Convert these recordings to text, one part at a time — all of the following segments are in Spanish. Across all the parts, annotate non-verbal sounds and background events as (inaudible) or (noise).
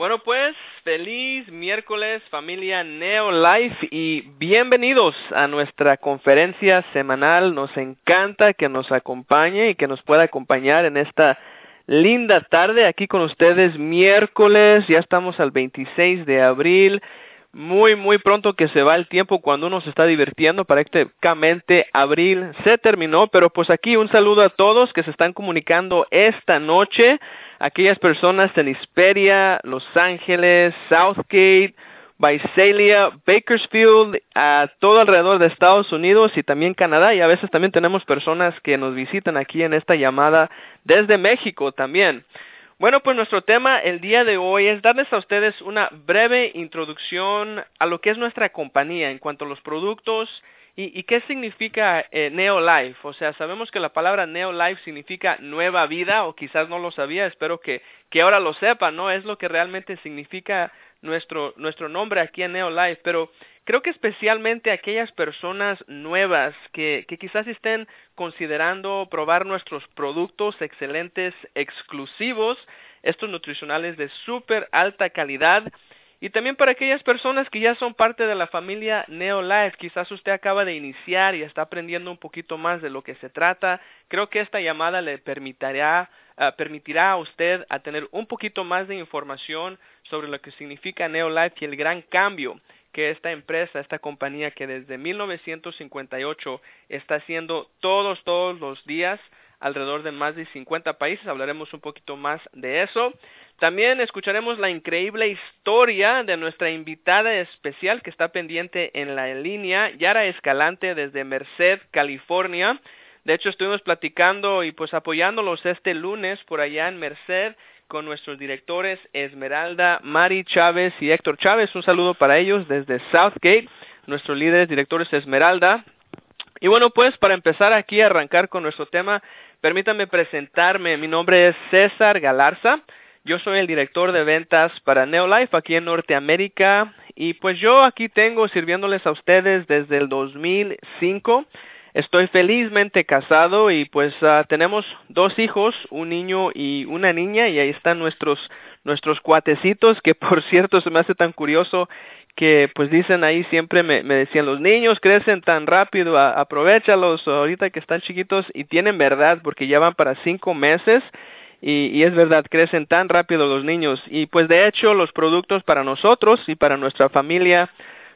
Bueno, pues feliz miércoles familia Neo Life y bienvenidos a nuestra conferencia semanal. Nos encanta que nos acompañe y que nos pueda acompañar en esta linda tarde aquí con ustedes miércoles. Ya estamos al 26 de abril. Muy, muy pronto que se va el tiempo cuando uno se está divirtiendo. Prácticamente abril se terminó, pero pues aquí un saludo a todos que se están comunicando esta noche aquellas personas en Hesperia, Los Ángeles, Southgate, Visalia, Bakersfield, a todo alrededor de Estados Unidos y también Canadá. Y a veces también tenemos personas que nos visitan aquí en esta llamada desde México también. Bueno, pues nuestro tema el día de hoy es darles a ustedes una breve introducción a lo que es nuestra compañía en cuanto a los productos, ¿Y, qué significa eh, Neolife? O sea, sabemos que la palabra Neolife significa nueva vida, o quizás no lo sabía, espero que, que ahora lo sepa, ¿no? Es lo que realmente significa nuestro, nuestro nombre aquí en Neolife, pero creo que especialmente aquellas personas nuevas que, que quizás estén considerando probar nuestros productos excelentes, exclusivos, estos nutricionales de súper alta calidad, y también para aquellas personas que ya son parte de la familia Neolife, quizás usted acaba de iniciar y está aprendiendo un poquito más de lo que se trata. Creo que esta llamada le permitirá, uh, permitirá a usted a tener un poquito más de información sobre lo que significa Neolife y el gran cambio que esta empresa, esta compañía que desde 1958 está haciendo todos, todos los días alrededor de más de 50 países. Hablaremos un poquito más de eso. También escucharemos la increíble historia de nuestra invitada especial que está pendiente en la línea, Yara Escalante desde Merced, California. De hecho, estuvimos platicando y pues apoyándolos este lunes por allá en Merced con nuestros directores Esmeralda, Mari Chávez y Héctor Chávez. Un saludo para ellos desde Southgate, nuestros líderes directores Esmeralda. Y bueno, pues para empezar aquí a arrancar con nuestro tema, permítanme presentarme. Mi nombre es César Galarza. Yo soy el director de ventas para Neolife aquí en Norteamérica y pues yo aquí tengo sirviéndoles a ustedes desde el 2005. Estoy felizmente casado y pues uh, tenemos dos hijos, un niño y una niña y ahí están nuestros nuestros cuatecitos que por (laughs) cierto se me hace tan curioso que pues dicen ahí siempre me, decían los niños crecen tan rápido, aprovechalos ahorita que están chiquitos y tienen verdad porque ya van para cinco meses y, y, es verdad, crecen tan rápido los niños. Y pues de hecho los productos para nosotros y para nuestra familia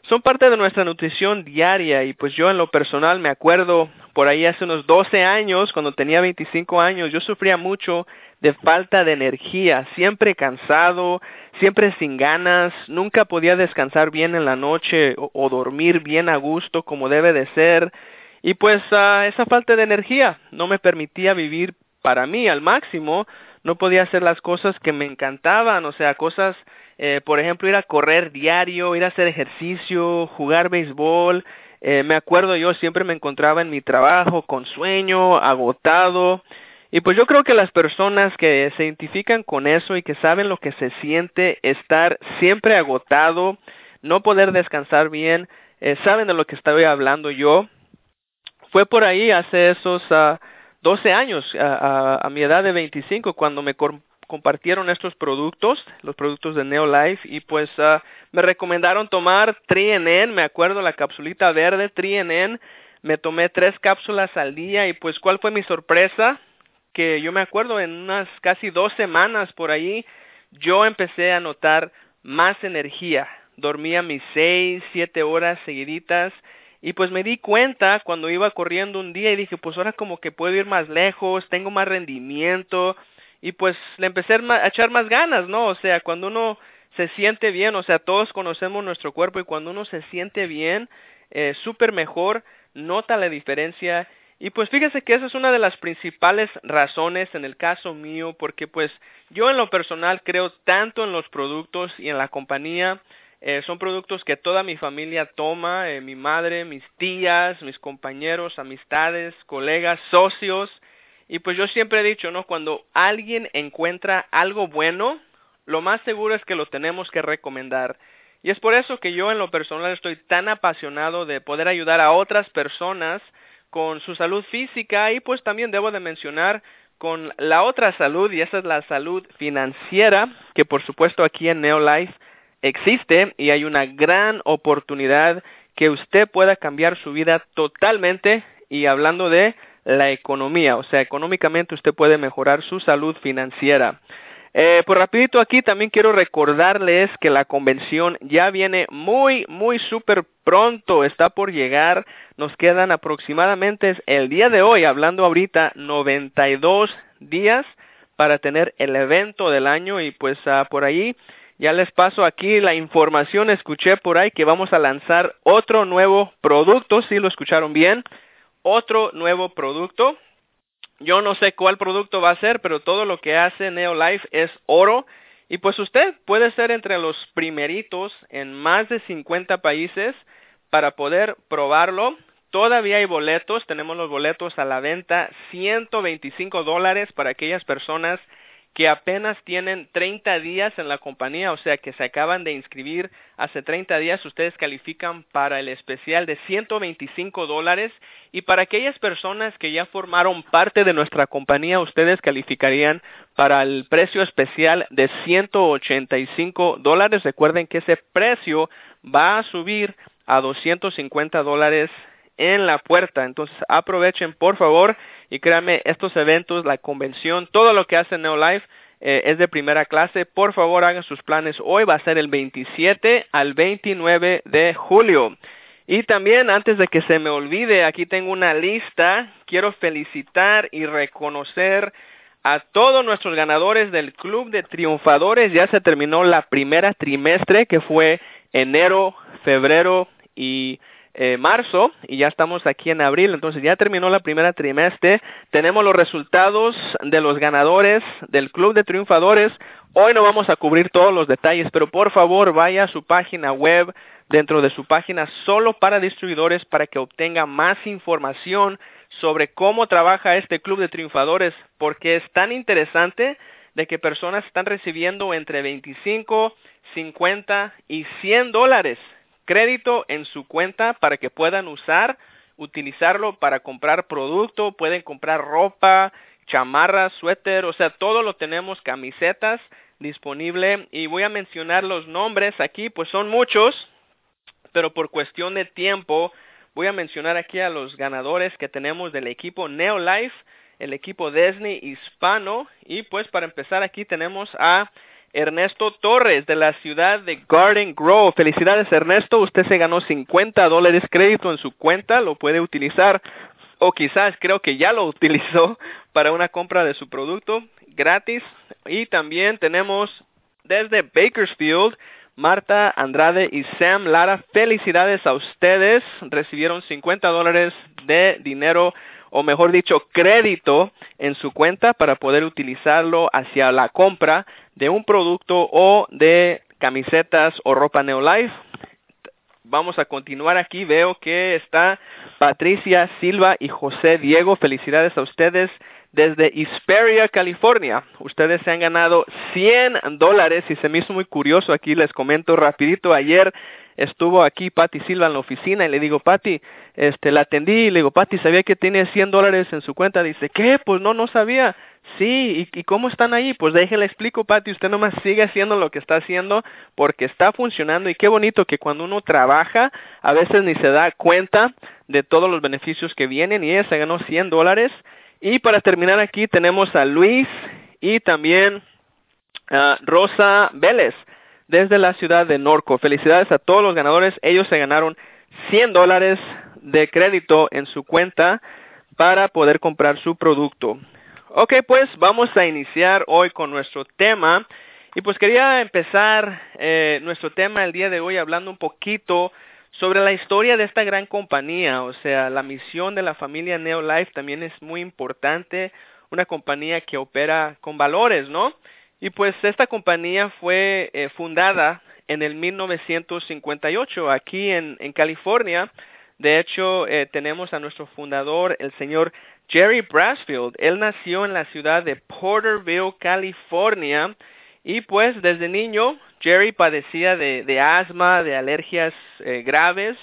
son parte de nuestra nutrición diaria. Y pues yo en lo personal me acuerdo por ahí hace unos 12 años, cuando tenía 25 años, yo sufría mucho de falta de energía, siempre cansado, siempre sin ganas, nunca podía descansar bien en la noche o, o dormir bien a gusto como debe de ser. Y pues uh, esa falta de energía no me permitía vivir para mí al máximo, no podía hacer las cosas que me encantaban, o sea, cosas, eh, por ejemplo, ir a correr diario, ir a hacer ejercicio, jugar béisbol. Eh, me acuerdo yo siempre me encontraba en mi trabajo con sueño, agotado. Y pues yo creo que las personas que se identifican con eso y que saben lo que se siente estar siempre agotado, no poder descansar bien, eh, saben de lo que estoy hablando yo. Fue por ahí hace esos uh, 12 años, a, a, a mi edad de 25, cuando me compartieron estos productos, los productos de Neolife, y pues uh, me recomendaron tomar TriNN, me acuerdo la capsulita verde TriNN, me tomé tres cápsulas al día y pues cuál fue mi sorpresa, que yo me acuerdo en unas casi dos semanas por ahí, yo empecé a notar más energía, dormía mis seis, siete horas seguiditas, y pues me di cuenta cuando iba corriendo un día y dije, pues ahora como que puedo ir más lejos, tengo más rendimiento y pues le empecé a echar más ganas, ¿no? O sea, cuando uno se siente bien, o sea, todos conocemos nuestro cuerpo y cuando uno se siente bien, eh, súper mejor, nota la diferencia. Y pues fíjese que esa es una de las principales razones en el caso mío, porque pues yo en lo personal creo tanto en los productos y en la compañía, eh, son productos que toda mi familia toma, eh, mi madre, mis tías, mis compañeros, amistades, colegas, socios. Y pues yo siempre he dicho, ¿no? Cuando alguien encuentra algo bueno, lo más seguro es que lo tenemos que recomendar. Y es por eso que yo en lo personal estoy tan apasionado de poder ayudar a otras personas con su salud física y pues también debo de mencionar con la otra salud y esa es la salud financiera que por supuesto aquí en Neolife existe y hay una gran oportunidad que usted pueda cambiar su vida totalmente y hablando de la economía, o sea, económicamente usted puede mejorar su salud financiera. Eh, pues rapidito aquí también quiero recordarles que la convención ya viene muy, muy súper pronto, está por llegar, nos quedan aproximadamente el día de hoy, hablando ahorita, 92 días para tener el evento del año. Y pues uh, por ahí ya les paso aquí la información, escuché por ahí que vamos a lanzar otro nuevo producto, si lo escucharon bien, otro nuevo producto yo no sé cuál producto va a ser, pero todo lo que hace Neolife es oro. Y pues usted puede ser entre los primeritos en más de 50 países para poder probarlo. Todavía hay boletos, tenemos los boletos a la venta, 125 dólares para aquellas personas que apenas tienen 30 días en la compañía, o sea que se acaban de inscribir hace 30 días, ustedes califican para el especial de 125 dólares y para aquellas personas que ya formaron parte de nuestra compañía, ustedes calificarían para el precio especial de 185 dólares. Recuerden que ese precio va a subir a 250 dólares en la puerta. Entonces aprovechen por favor y créanme, estos eventos, la convención, todo lo que hace Neolife eh, es de primera clase. Por favor hagan sus planes hoy. Va a ser el 27 al 29 de julio. Y también antes de que se me olvide, aquí tengo una lista. Quiero felicitar y reconocer a todos nuestros ganadores del Club de Triunfadores. Ya se terminó la primera trimestre que fue enero, febrero y eh, marzo y ya estamos aquí en abril, entonces ya terminó la primera trimestre, tenemos los resultados de los ganadores del Club de Triunfadores. Hoy no vamos a cubrir todos los detalles, pero por favor vaya a su página web, dentro de su página solo para distribuidores para que obtenga más información sobre cómo trabaja este Club de Triunfadores, porque es tan interesante de que personas están recibiendo entre 25, 50 y 100 dólares crédito en su cuenta para que puedan usar, utilizarlo para comprar producto, pueden comprar ropa, chamarras, suéter, o sea, todo lo tenemos, camisetas disponible. Y voy a mencionar los nombres aquí, pues son muchos, pero por cuestión de tiempo voy a mencionar aquí a los ganadores que tenemos del equipo Neolife, el equipo Disney hispano. Y pues para empezar aquí tenemos a Ernesto Torres de la ciudad de Garden Grove. Felicidades Ernesto, usted se ganó 50 dólares crédito en su cuenta, lo puede utilizar o quizás creo que ya lo (laughs) utilizó para una compra de su producto gratis. Y también tenemos desde Bakersfield Marta Andrade y Sam Lara. Felicidades a ustedes, recibieron 50 dólares de dinero o mejor dicho, crédito en su cuenta para poder utilizarlo hacia la compra de un producto o de camisetas o ropa Neolife. Vamos a continuar aquí. Veo que está Patricia Silva y José Diego. Felicidades a ustedes desde Hesperia, California. Ustedes se han ganado 100 dólares y se me hizo muy curioso. Aquí les comento rapidito. Ayer estuvo aquí Patti Silva en la oficina y le digo, Patti, este, la atendí y le digo, Patti, ¿sabía que tiene 100 dólares en su cuenta? Dice, ¿qué? Pues no, no sabía. Sí, ¿y, cómo están ahí? Pues déjele explico, Patti, usted nomás sigue haciendo lo que está haciendo porque está funcionando y qué bonito que cuando uno trabaja a veces ni se da cuenta de todos los beneficios que vienen y ella se ganó 100 dólares. Y para terminar aquí tenemos a Luis y también a Rosa Vélez desde la ciudad de Norco. Felicidades a todos los ganadores. Ellos se ganaron 100 dólares de crédito en su cuenta para poder comprar su producto. Ok, pues vamos a iniciar hoy con nuestro tema. Y pues quería empezar eh, nuestro tema el día de hoy hablando un poquito sobre la historia de esta gran compañía. O sea, la misión de la familia Neolife también es muy importante. Una compañía que opera con valores, ¿no? Y pues esta compañía fue eh, fundada en el 1958 aquí en, en California. De hecho, eh, tenemos a nuestro fundador, el señor Jerry Brasfield. Él nació en la ciudad de Porterville, California. Y pues desde niño, Jerry padecía de, asma, de alergias eh, graves.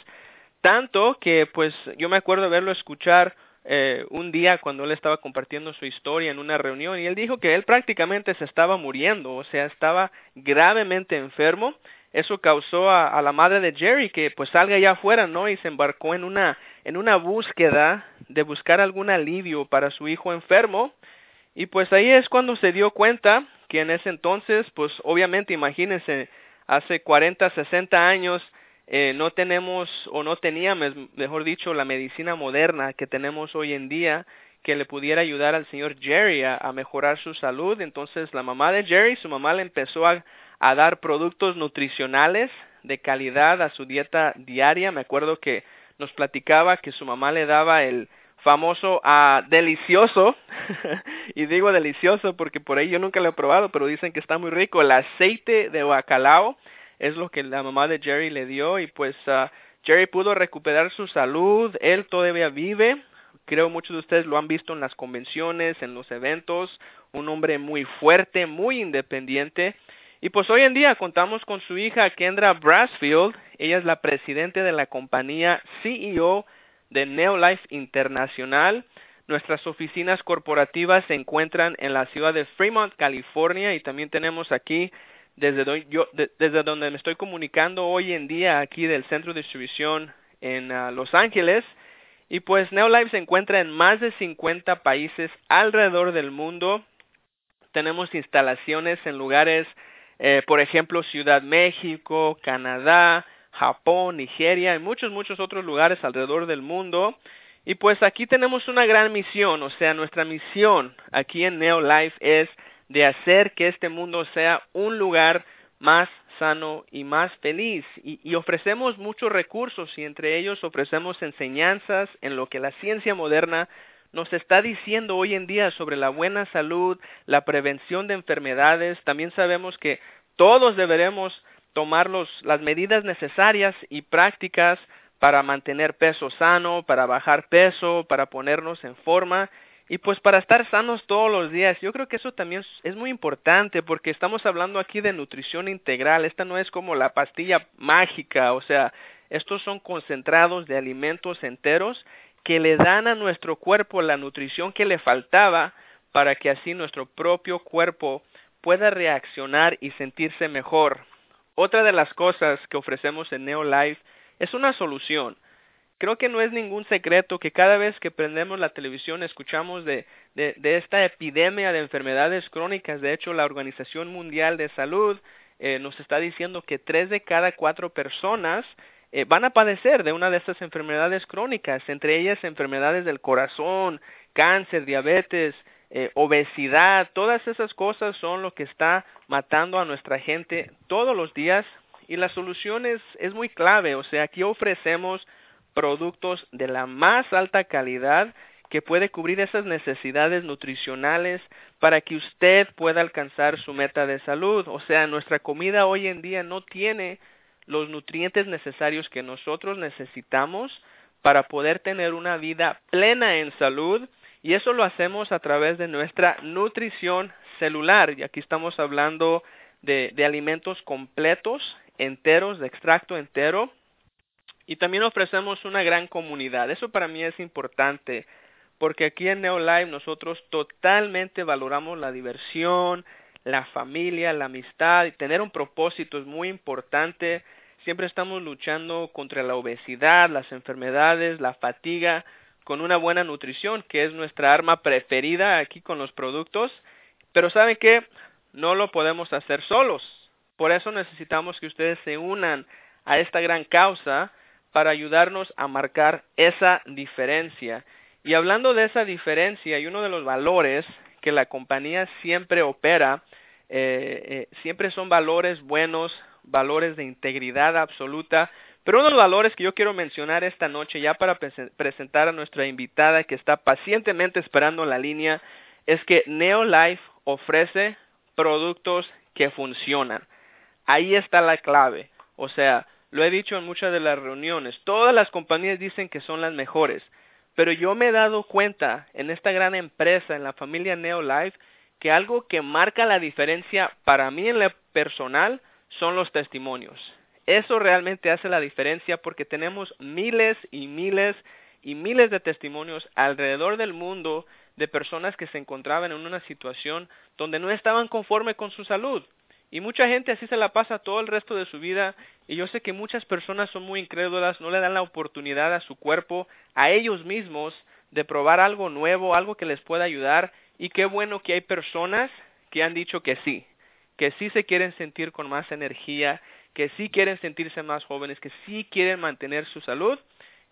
Tanto que pues yo me acuerdo verlo escuchar eh, un día cuando él estaba compartiendo su historia en una reunión y él dijo que él prácticamente se estaba muriendo, o sea, estaba gravemente enfermo. Eso causó a, la madre de Jerry que pues salga allá afuera, ¿no? Y se embarcó en una en una búsqueda de buscar algún alivio para su hijo enfermo. Y pues ahí es cuando se dio cuenta que en ese entonces, pues obviamente imagínense, hace 40, 60 años, eh, no tenemos o no teníamos, mejor dicho, la medicina moderna que tenemos hoy en día que le pudiera ayudar al señor Jerry a, a mejorar su salud. Entonces la mamá de Jerry, su mamá le empezó a, a dar productos nutricionales de calidad a su dieta diaria. Me acuerdo que nos platicaba que su mamá le daba el famoso ah, delicioso (laughs) y digo delicioso porque por ahí yo nunca lo he probado pero dicen que está muy rico. El aceite de bacalao es lo que la mamá de Jerry le dio y pues ah, Jerry pudo recuperar su salud. Él todavía vive. Creo muchos de ustedes lo han visto en las convenciones en los eventos. Un hombre muy fuerte muy independiente y pues hoy en día contamos con su hija Kendra Brasfield. Ella es la presidente de la compañía CEO de Neolife Internacional. Nuestras oficinas corporativas se encuentran en la ciudad de Fremont, California, y también tenemos aquí desde, donde me estoy comunicando hoy en día aquí del centro de distribución en uh, Los Ángeles. Y pues Neolife se encuentra en más de 50 países alrededor del mundo. Tenemos instalaciones en lugares eh, por ejemplo, Ciudad México, Canadá, Japón, Nigeria y muchos, muchos otros lugares alrededor del mundo. Y pues aquí tenemos una gran misión, o sea, nuestra misión aquí en Neolife es de hacer que este mundo sea un lugar más sano y más feliz. Y, y, ofrecemos muchos recursos y entre ellos ofrecemos enseñanzas en lo que la ciencia moderna nos está diciendo hoy en día sobre la buena salud, la prevención de enfermedades. También sabemos que todos deberemos tomar las medidas necesarias y prácticas para mantener peso sano, para bajar peso, para ponernos en forma y pues para estar sanos todos los días. Yo creo que eso también es muy importante porque estamos hablando aquí de nutrición integral. Esta no es como la pastilla mágica, o sea, estos son concentrados de alimentos enteros que le dan a nuestro cuerpo la nutrición que le faltaba para que así nuestro propio cuerpo pueda reaccionar y sentirse mejor. Otra de las cosas que ofrecemos en Neolife es una solución. Creo que no es ningún secreto que cada vez que prendemos la televisión escuchamos de, esta epidemia de enfermedades crónicas. De hecho, la Organización Mundial de Salud eh, nos está diciendo que tres de cada cuatro personas eh, van a padecer de una de estas enfermedades crónicas, entre ellas enfermedades del corazón, cáncer, diabetes, eh, obesidad, todas esas cosas son lo que está matando a nuestra gente todos los días y la solución es, es muy clave, o sea, aquí ofrecemos productos de la más alta calidad que puede cubrir esas necesidades nutricionales para que usted pueda alcanzar su meta de salud. O sea, nuestra comida hoy en día no tiene los nutrientes necesarios que nosotros necesitamos para poder tener una vida plena en salud y eso lo hacemos a través de nuestra nutrición celular y aquí estamos hablando de, alimentos completos, enteros, de extracto entero y también ofrecemos una gran comunidad. Eso para mí es importante porque aquí en Neolife nosotros totalmente valoramos la diversión, la familia, la amistad tener un propósito es muy importante. Siempre estamos luchando contra la obesidad, las enfermedades, la fatiga, con una buena nutrición, que es nuestra arma preferida aquí con los productos. Pero saben que no lo podemos hacer solos. Por eso necesitamos que ustedes se unan a esta gran causa para ayudarnos a marcar esa diferencia. Y hablando de esa diferencia, y uno de los valores que la compañía siempre opera, eh, eh, siempre son valores buenos, valores de integridad absoluta. Pero uno de los valores que yo quiero mencionar esta noche, ya para presentar a nuestra invitada que está pacientemente esperando la línea, es que Neolife ofrece productos que funcionan. Ahí está la clave. O sea, lo he dicho en muchas de las reuniones, todas las compañías dicen que son las mejores, pero yo me he dado cuenta en esta gran empresa, en la familia Neolife, que algo que marca la diferencia para mí en lo personal son los testimonios. Eso realmente hace la diferencia porque tenemos miles y miles y miles de testimonios alrededor del mundo de personas que se encontraban en una situación donde no estaban conforme con su salud. Y mucha gente así se la pasa todo el resto de su vida y yo sé que muchas personas son muy incrédulas, no le dan la oportunidad a su cuerpo, a ellos mismos, de probar algo nuevo, algo que les pueda ayudar y qué bueno que hay personas que han dicho que sí, que sí se quieren sentir con más energía, que sí quieren sentirse más jóvenes, que sí quieren mantener su salud.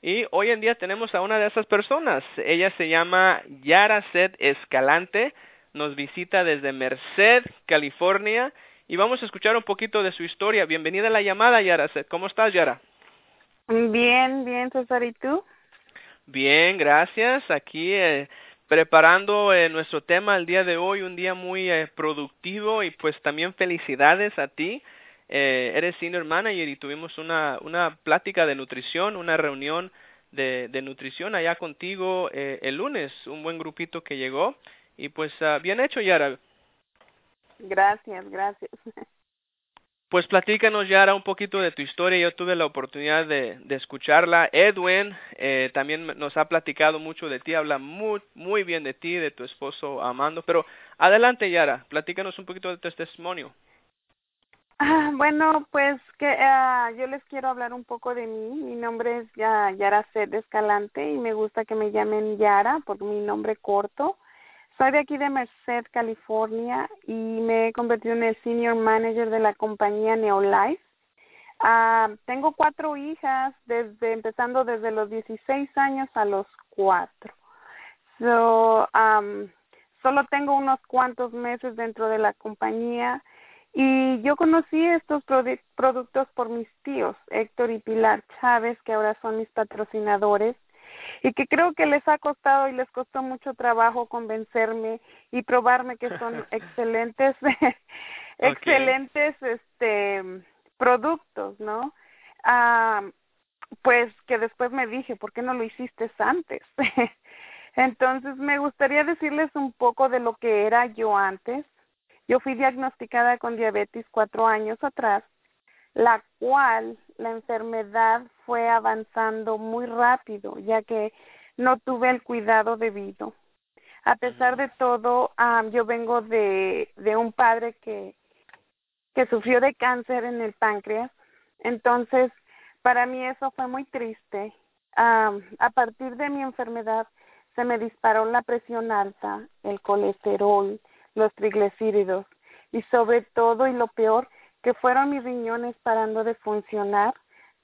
Y hoy en día tenemos a una de esas personas. Ella se llama Yara Sed Escalante. Nos visita desde Merced, California. Y vamos a escuchar un poquito de su historia. Bienvenida a la llamada, Yara. ¿Cómo estás, Yara? Bien, bien, César. ¿Y tú? Bien, gracias. Aquí eh, preparando eh, nuestro tema el día de hoy, un día muy eh, productivo y pues también felicidades a ti eh, eres senior manager y tuvimos una, una plática de nutrición, una reunión de, de nutrición allá contigo eh, el lunes, un buen grupito que llegó y pues uh, bien hecho Yara. Gracias, gracias. (laughs) Pues platícanos Yara un poquito de tu historia, yo tuve la oportunidad de, de escucharla. Edwin eh, también nos ha platicado mucho de ti, habla muy, muy bien de ti, de tu esposo Amando, pero adelante Yara, platícanos un poquito de tu testimonio. Ah, bueno, pues que uh, yo les quiero hablar un poco de mí. Mi nombre es ya, Yara Sed Escalante y me gusta que me llamen Yara por mi nombre corto. Soy de aquí de Merced, California y me he convertido en el senior manager de la compañía Neolife. Uh, tengo cuatro hijas, desde empezando desde los 16 años a los cuatro. So, um, solo tengo unos cuantos meses dentro de la compañía y yo conocí estos productos por mis tíos, Héctor y Pilar Chávez, que ahora son mis patrocinadores, y que creo que les ha costado y les costó mucho trabajo convencerme y probarme que son (laughs) excelentes, excelentes este productos, ¿no? Ah, pues que después me dije, ¿por qué no lo hiciste antes? (laughs) Entonces me gustaría decirles un poco de lo que era yo antes yo fui diagnosticada con diabetes cuatro años atrás, la cual la enfermedad fue avanzando muy rápido, ya que no tuve el cuidado debido. A pesar de todo, um, yo vengo de, de un padre que, que sufrió de cáncer en el páncreas, entonces para mí eso fue muy triste. Um, a partir de mi enfermedad se me disparó la presión alta, el colesterol, los triglicéridos y sobre todo y lo peor que fueron mis riñones parando de funcionar,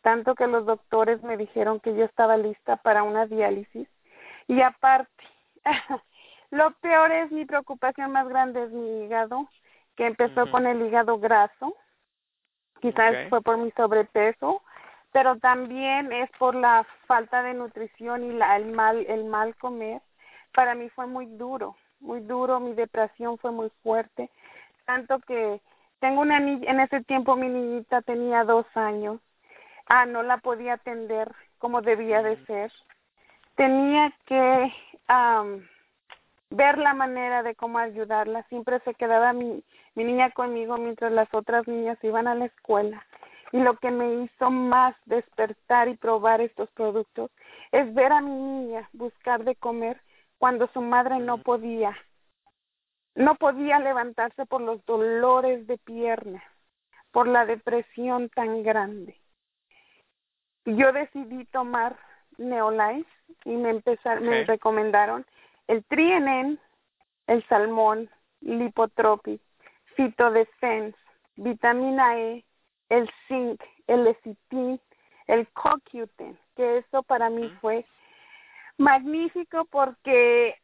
tanto que los doctores me dijeron que yo estaba lista para una diálisis. Y aparte (laughs) lo peor es mi preocupación más grande es mi hígado, que empezó con el hígado graso, quizás fue por mi sobrepeso, pero también es por la falta de nutrición y la, el mal el mal comer. Para mí fue muy duro muy duro, mi depresión fue muy fuerte, tanto que tengo una niña, en ese tiempo mi niñita tenía dos años, ah, no la podía atender como debía de ser, tenía que ver la manera de cómo ayudarla, siempre se quedaba mi, mi niña conmigo mientras las otras niñas iban a la escuela. Y lo que me hizo más despertar y probar estos productos es ver a mi niña buscar de comer cuando su madre no podía, no podía levantarse por los dolores de pierna, por la depresión tan grande. Yo decidí tomar Neolife y me empezaron, me recomendaron el Trienen, el Salmón, Lipotropic, Fitodefense, vitamina E, el zinc, el lecitin, el CoQ10, que eso para mí fue magnífico porque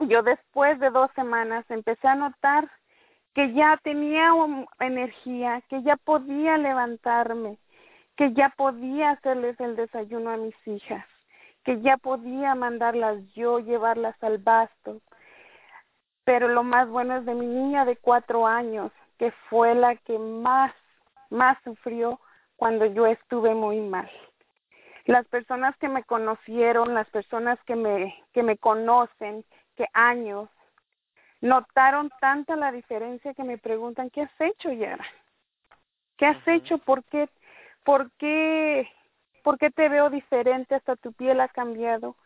yo después de dos semanas empecé a notar que ya tenía energía, que ya podía levantarme, que ya podía hacerles el desayuno a mis hijas, que ya podía mandarlas yo, llevarlas al basto. Pero lo más bueno es de mi niña de cuatro años, que fue la que más, más sufrió cuando yo estuve muy mal las personas que me conocieron, las personas que me, que me conocen, que años, notaron tanta la diferencia que me preguntan, ¿qué has hecho, Yara? ¿Qué has hecho? ¿Por qué, por qué ¿Por qué te veo diferente? Hasta tu piel ha cambiado.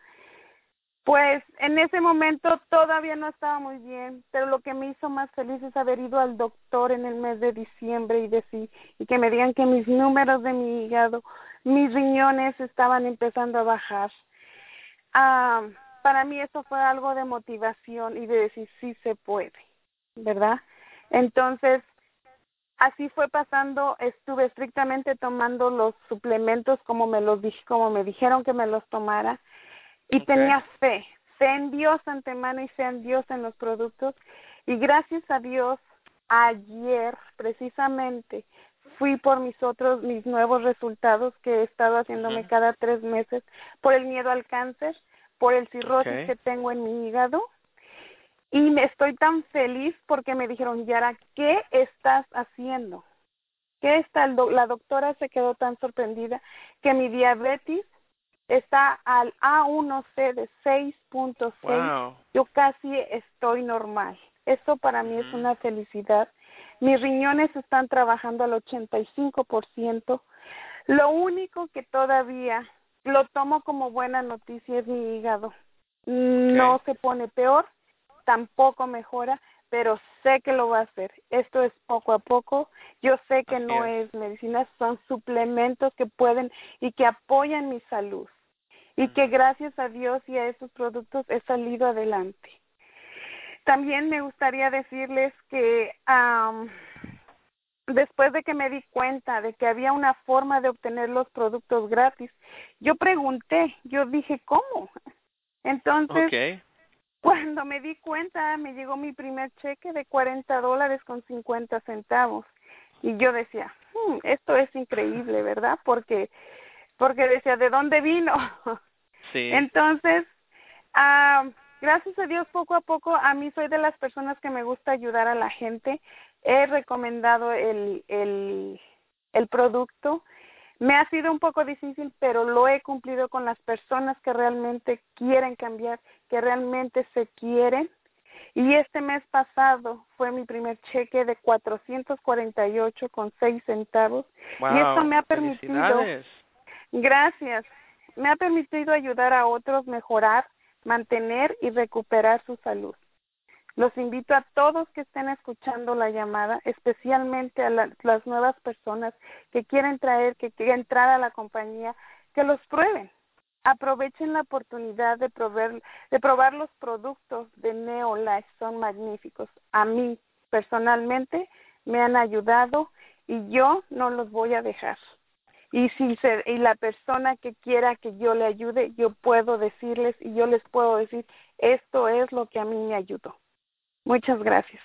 Pues en ese momento todavía no estaba muy bien, pero lo que me hizo más feliz es haber ido al doctor en el mes de diciembre y decir y que me digan que mis números de mi hígado, mis riñones estaban empezando a bajar. Ah, para mí eso fue algo de motivación y de decir sí se puede, ¿verdad? Entonces, así fue pasando, estuve estrictamente tomando los suplementos como me los dije, como me dijeron que me los tomara y tenía fe, fe en Dios antemano y fe en Dios en los productos y gracias a Dios ayer precisamente fui por mis otros mis nuevos resultados que he estado haciéndome cada tres meses por el miedo al cáncer por el cirrosis que tengo en mi hígado y me estoy tan feliz porque me dijeron Yara qué estás haciendo qué está la doctora se quedó tan sorprendida que mi diabetes está al A1C de 6.6. Yo casi estoy normal. Eso para mí es una felicidad. Mis riñones están trabajando al 85%. Lo único que todavía lo tomo como buena noticia es mi hígado. No se pone peor, tampoco mejora, pero sé que lo va a hacer. Esto es poco a poco. Yo sé que no es medicina, son suplementos que pueden y que apoyan mi salud y que gracias a Dios y a esos productos he salido adelante. También me gustaría decirles que después de que me di cuenta de que había una forma de obtener los productos gratis, yo pregunté, yo dije, ¿cómo? Entonces, cuando me di cuenta, me llegó mi primer cheque de 40 dólares con 50 centavos. Y yo decía, hmm, esto es increíble, ¿verdad? Porque, porque decía, ¿de dónde vino? (laughs) Entonces, ah, gracias a Dios, poco a poco, a mí soy de las personas que me gusta ayudar a la gente. He recomendado el, el, el producto. Me ha sido un poco difícil, pero lo he cumplido con las personas que realmente quieren cambiar, que realmente se quieren. Y este mes pasado fue mi primer cheque de 448 con 6 centavos. y esto me ha permitido. Gracias me ha permitido ayudar a otros mejorar, mantener y recuperar su salud. Los invito a todos que estén escuchando la llamada, especialmente a las nuevas personas que quieren traer, que quieren entrar a la compañía, que los prueben. Aprovechen la oportunidad de de probar los productos de Neolife, son magníficos. A mí, personalmente, me han ayudado y yo no los voy a dejar y si se, y la persona que quiera que yo le ayude, yo puedo decirles y yo les puedo decir, esto es lo que a mí me ayudó. Muchas gracias.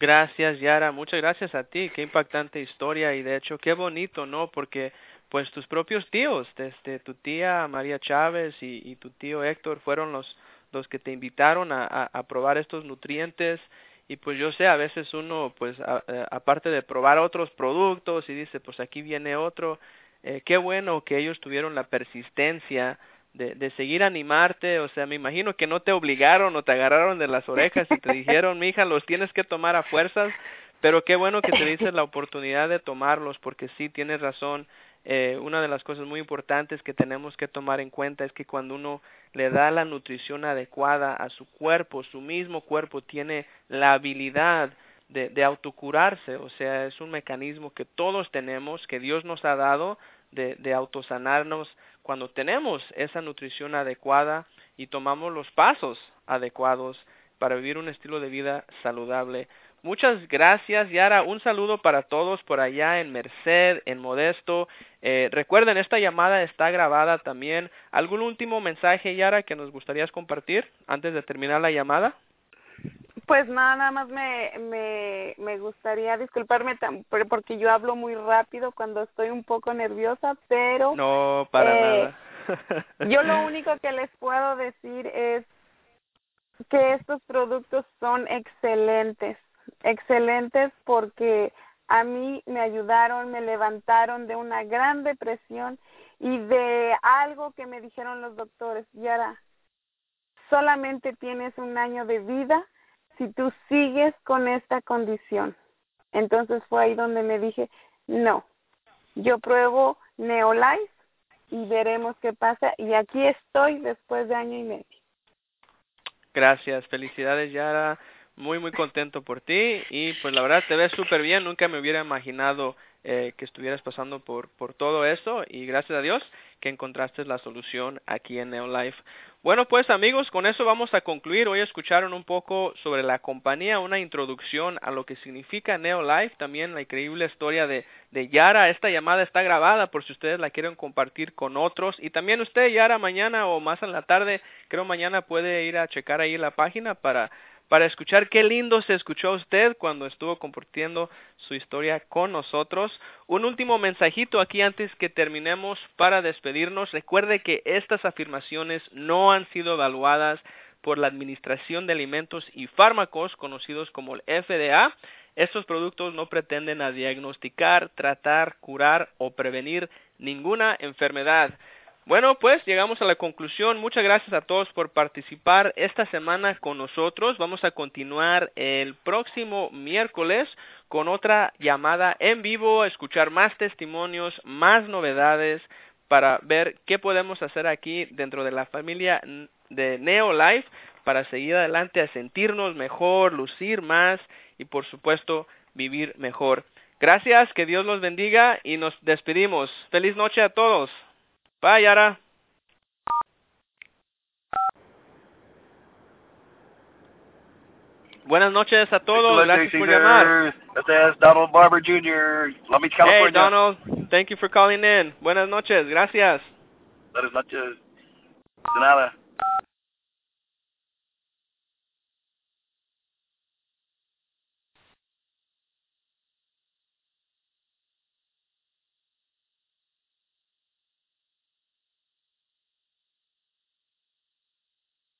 Gracias, Yara. Muchas gracias a ti. Qué impactante historia y de hecho qué bonito, ¿no? Porque pues tus propios tíos, desde tu tía María Chávez y, tu tío Héctor fueron los los que te invitaron a, a, a probar estos nutrientes. Y pues yo sé a veces uno pues eh, aparte de probar otros productos y dice pues aquí viene otro eh, qué bueno que ellos tuvieron la persistencia de, de seguir animarte. O sea me imagino que no te obligaron o te agarraron de las orejas y te dijeron mija los tienes que tomar a fuerzas pero qué bueno que te dices la oportunidad de tomarlos porque sí tienes razón eh, una de las cosas muy importantes que tenemos que tomar en cuenta es que cuando uno le da la nutrición adecuada a su cuerpo, su mismo cuerpo tiene la habilidad de, de autocurarse, o sea, es un mecanismo que todos tenemos, que Dios nos ha dado de, de autosanarnos cuando tenemos esa nutrición adecuada y tomamos los pasos adecuados para vivir un estilo de vida saludable. Muchas gracias, Yara. Un saludo para todos por allá en Merced, en Modesto. Eh, recuerden, esta llamada está grabada también. ¿Algún último mensaje, Yara, que nos gustaría compartir antes de terminar la llamada? Pues nada, más me, me, me gustaría disculparme porque yo hablo muy rápido cuando estoy un poco nerviosa, pero... No, para eh, nada. (laughs) yo lo único que les puedo decir es que estos productos son excelentes excelentes porque a mí me ayudaron, me levantaron de una gran depresión y de algo que me dijeron los doctores, Yara, solamente tienes un año de vida si tú sigues con esta condición. Entonces fue ahí donde me dije, no, yo pruebo Neolife y veremos qué pasa. Y aquí estoy después de año y medio. Gracias, felicidades Yara, muy muy contento por ti y pues la verdad te ves súper bien, nunca me hubiera imaginado eh, que estuvieras pasando por, por todo eso y gracias a Dios que encontraste la solución aquí en Neolife. Bueno, pues amigos, con eso vamos a concluir. Hoy escucharon un poco sobre la compañía, una introducción a lo que significa Neolife, también la increíble historia de, de Yara. Esta llamada está grabada por si ustedes la quieren compartir con otros. Y también usted, Yara, mañana o más en la tarde, creo mañana puede ir a checar ahí la página para para escuchar qué lindo se escuchó usted cuando estuvo compartiendo su historia con nosotros. Un último mensajito aquí antes que terminemos para despedirnos. Recuerde que estas afirmaciones no han sido evaluadas por la Administración de Alimentos y Fármacos, conocidos como el FDA. Estos productos no pretenden a diagnosticar, tratar, curar o prevenir ninguna enfermedad. Bueno, pues llegamos a la conclusión. Muchas gracias a todos por participar esta semana con nosotros. Vamos a continuar el próximo miércoles con otra llamada en vivo, escuchar más testimonios, más novedades para ver qué podemos hacer aquí dentro de la familia de Neolife para seguir adelante a sentirnos mejor, lucir más y por supuesto vivir mejor. Gracias, que Dios los bendiga y nos despedimos. Feliz noche a todos. Bye, Yara. Buenas noches a todos. Gracias por llamar. Este es Donald Barber Jr. Beach, California. Hey, Donald. Thank you for calling in. Buenas noches. Gracias. Buenas noches. De nada.